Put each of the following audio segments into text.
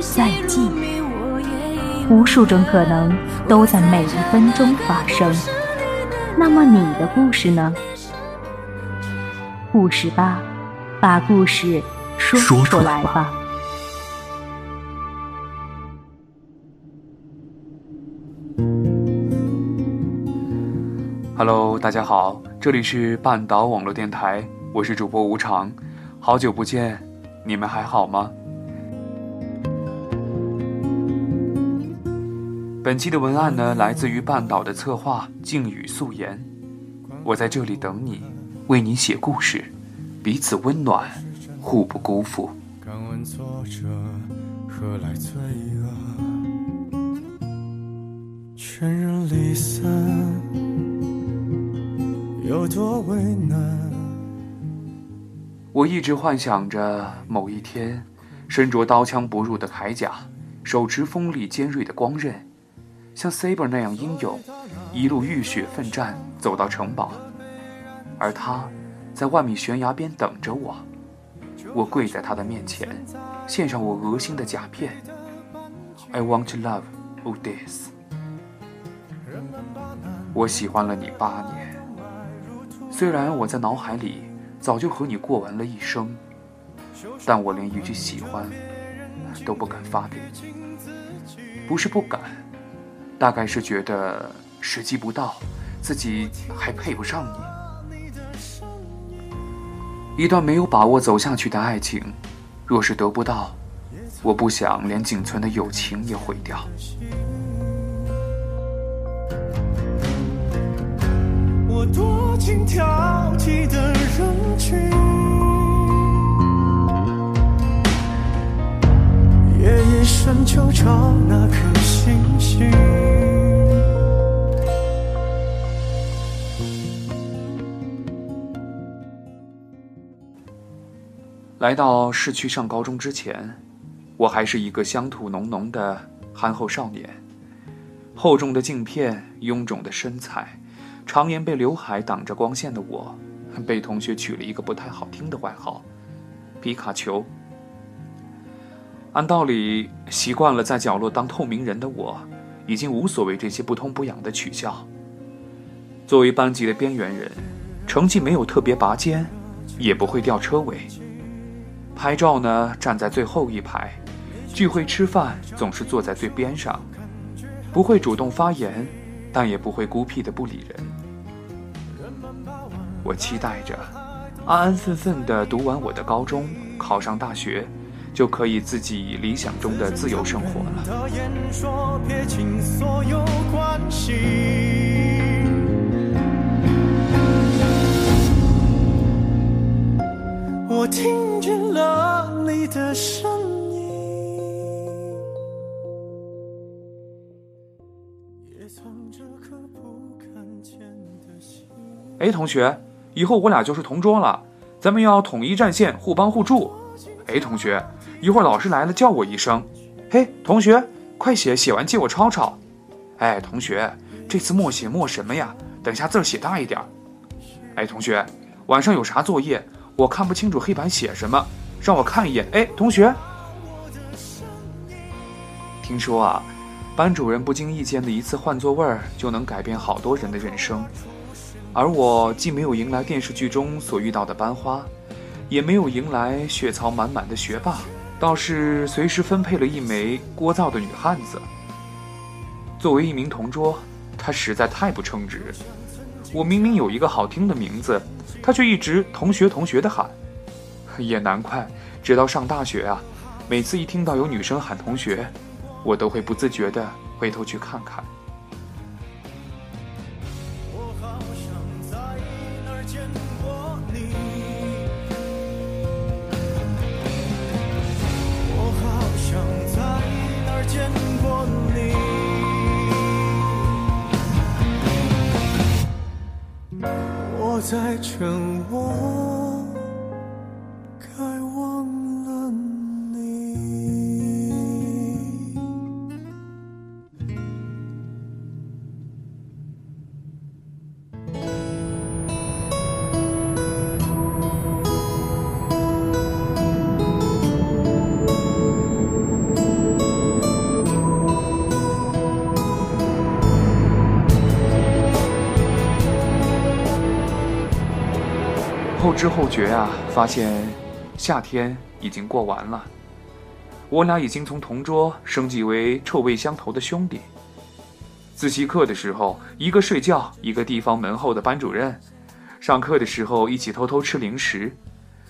再见。无数种可能都在每一分钟发生。那么你的故事呢？故事吧，把故事说出来吧。Hello，大家好，这里是半岛网络电台，我是主播吴常，好久不见，你们还好吗？本期的文案呢，来自于半岛的策划静语素颜，我在这里等你，为你写故事，彼此温暖，互不辜负。敢问作者何来罪恶？全人离散。有多为难？我一直幻想着某一天，身着刀枪不入的铠甲，手持锋利尖锐的光刃，像 Saber 那样英勇，一路浴血奋战走到城堡，而他在万米悬崖边等着我。我跪在他的面前，献上我恶心的甲片。I want to love you this。我喜欢了你八年。虽然我在脑海里早就和你过完了一生，但我连一句喜欢都不敢发给你。不是不敢，大概是觉得时机不到，自己还配不上你。一段没有把握走下去的爱情，若是得不到，我不想连仅存的友情也毁掉。我躲进挑剔的人群，夜夜深就找那颗星星。来到市区上高中之前，我还是一个乡土浓浓的憨厚少年，厚重的镜片，臃肿的身材。常年被刘海挡着光线的我，被同学取了一个不太好听的外号——皮卡丘。按道理，习惯了在角落当透明人的我，已经无所谓这些不痛不痒的取笑。作为班级的边缘人，成绩没有特别拔尖，也不会掉车尾。拍照呢，站在最后一排；聚会吃饭，总是坐在最边上。不会主动发言，但也不会孤僻的不理人。我期待着，安安分分的读完我的高中，考上大学，就可以自己理想中的自由生活了。我听见了你的声音，也曾这颗不看见的心哎，同学。以后我俩就是同桌了，咱们要统一战线，互帮互助。哎，同学，一会儿老师来了叫我一声。嘿，同学，快写，写完借我抄抄。哎，同学，这次默写默什么呀？等下字写大一点。哎，同学，晚上有啥作业？我看不清楚黑板写什么，让我看一眼。哎，同学，听说啊，班主任不经意间的一次换座位，就能改变好多人的人生。而我既没有迎来电视剧中所遇到的班花，也没有迎来血槽满满的学霸，倒是随时分配了一枚聒噪的女汉子。作为一名同桌，她实在太不称职。我明明有一个好听的名字，他却一直同学同学的喊。也难怪，直到上大学啊，每次一听到有女生喊同学，我都会不自觉的回头去看看。在劝我知后觉啊，发现夏天已经过完了，我俩已经从同桌升级为臭味相投的兄弟。自习课的时候，一个睡觉，一个地方门后的班主任；上课的时候一起偷偷吃零食，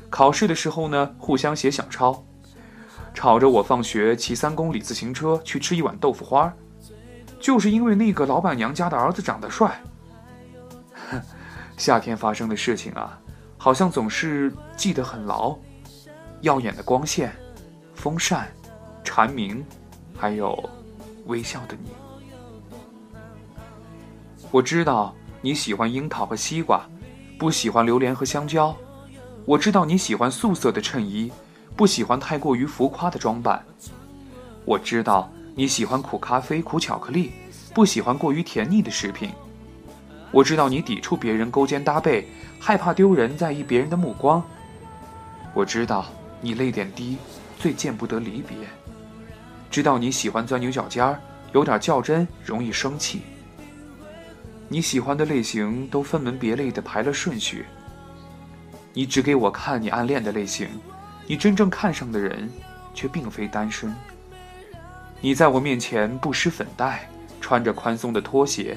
考试的时候呢，互相写小抄，吵着我放学骑三公里自行车去吃一碗豆腐花，就是因为那个老板娘家的儿子长得帅。夏天发生的事情啊。好像总是记得很牢，耀眼的光线，风扇，蝉鸣，还有微笑的你。我知道你喜欢樱桃和西瓜，不喜欢榴莲和香蕉。我知道你喜欢素色的衬衣，不喜欢太过于浮夸的装扮。我知道你喜欢苦咖啡、苦巧克力，不喜欢过于甜腻的食品。我知道你抵触别人勾肩搭背。害怕丢人，在意别人的目光。我知道你泪点低，最见不得离别。知道你喜欢钻牛角尖儿，有点较真，容易生气。你喜欢的类型都分门别类的排了顺序。你只给我看你暗恋的类型，你真正看上的人却并非单身。你在我面前不施粉黛，穿着宽松的拖鞋，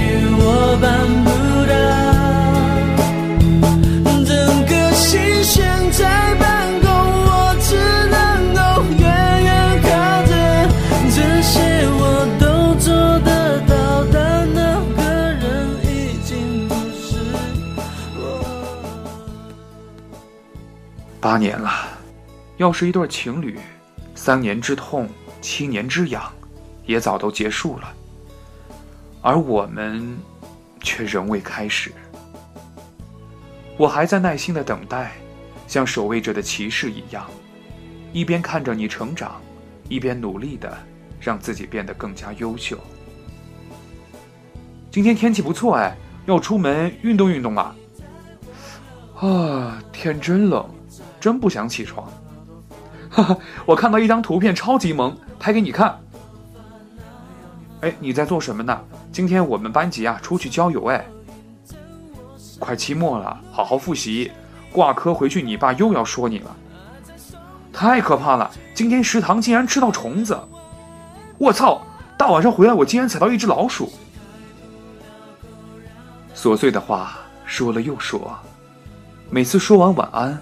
八年了，要是一对情侣，三年之痛，七年之痒，也早都结束了。而我们，却仍未开始。我还在耐心的等待，像守卫者的骑士一样，一边看着你成长，一边努力的让自己变得更加优秀。今天天气不错哎，要出门运动运动啊！啊，天真冷。真不想起床，哈哈！我看到一张图片超级萌，拍给你看。哎，你在做什么呢？今天我们班级啊出去郊游哎。快期末了，好好复习，挂科回去你爸又要说你了。太可怕了！今天食堂竟然吃到虫子，我操！大晚上回来我竟然踩到一只老鼠。琐碎的话说了又说，每次说完晚安。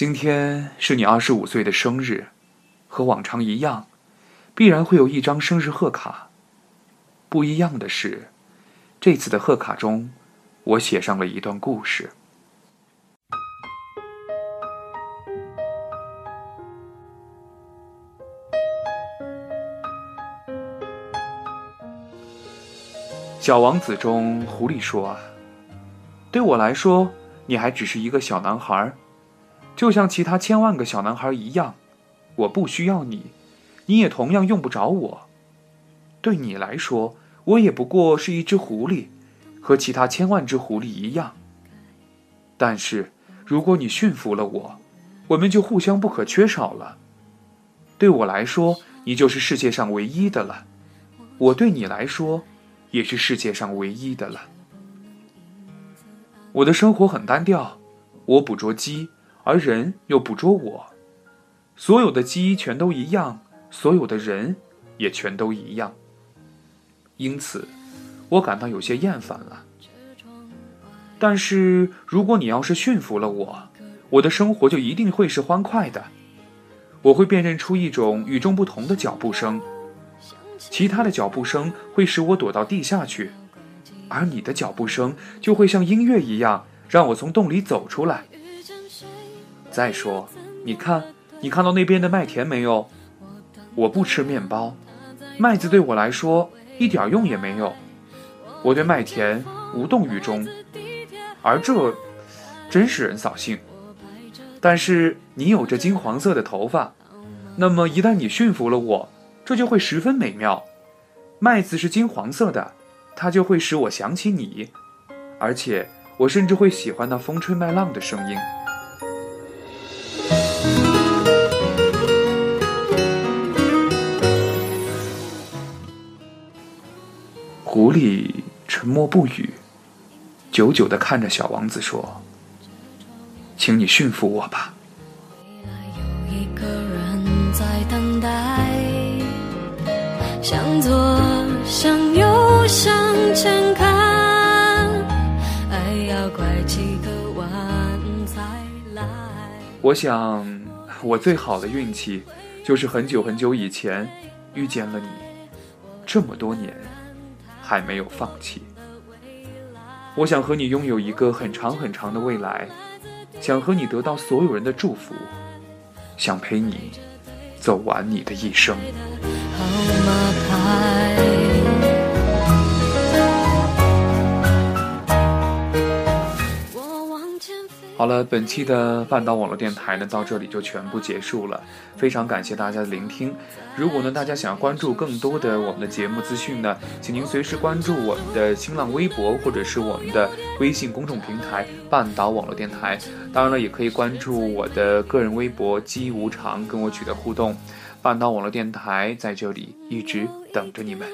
今天是你二十五岁的生日，和往常一样，必然会有一张生日贺卡。不一样的是，这次的贺卡中，我写上了一段故事。小王子中，狐狸说：“啊，对我来说，你还只是一个小男孩。”就像其他千万个小男孩一样，我不需要你，你也同样用不着我。对你来说，我也不过是一只狐狸，和其他千万只狐狸一样。但是，如果你驯服了我，我们就互相不可缺少了。对我来说，你就是世界上唯一的了；我对你来说，也是世界上唯一的了。我的生活很单调，我捕捉鸡，而人又捕捉我。所有的鸡全都一样，所有的人也全都一样。因此，我感到有些厌烦了。但是，如果你要是驯服了我，我的生活就一定会是欢快的。我会辨认出一种与众不同的脚步声，其他的脚步声会使我躲到地下去，而你的脚步声就会像音乐一样，让我从洞里走出来。再说，你看，你看到那边的麦田没有？我不吃面包，麦子对我来说一点用也没有。我对麦田无动于衷。而这真使人扫兴。但是你有着金黄色的头发，那么一旦你驯服了我，这就会十分美妙。麦子是金黄色的，它就会使我想起你，而且我甚至会喜欢那风吹麦浪的声音。狐狸沉默不语。久久的看着小王子说：“请你驯服我吧。”我想，我最好的运气，就是很久很久以前遇见了你，这么多年还没有放弃。我想和你拥有一个很长很长的未来，想和你得到所有人的祝福，想陪你走完你的一生。好了，本期的半岛网络电台呢，到这里就全部结束了。非常感谢大家的聆听。如果呢，大家想要关注更多的我们的节目资讯呢，请您随时关注我们的新浪微博或者是我们的微信公众平台“半岛网络电台”。当然了，也可以关注我的个人微博“鸡无常”，跟我取得互动。半岛网络电台在这里一直等着你们。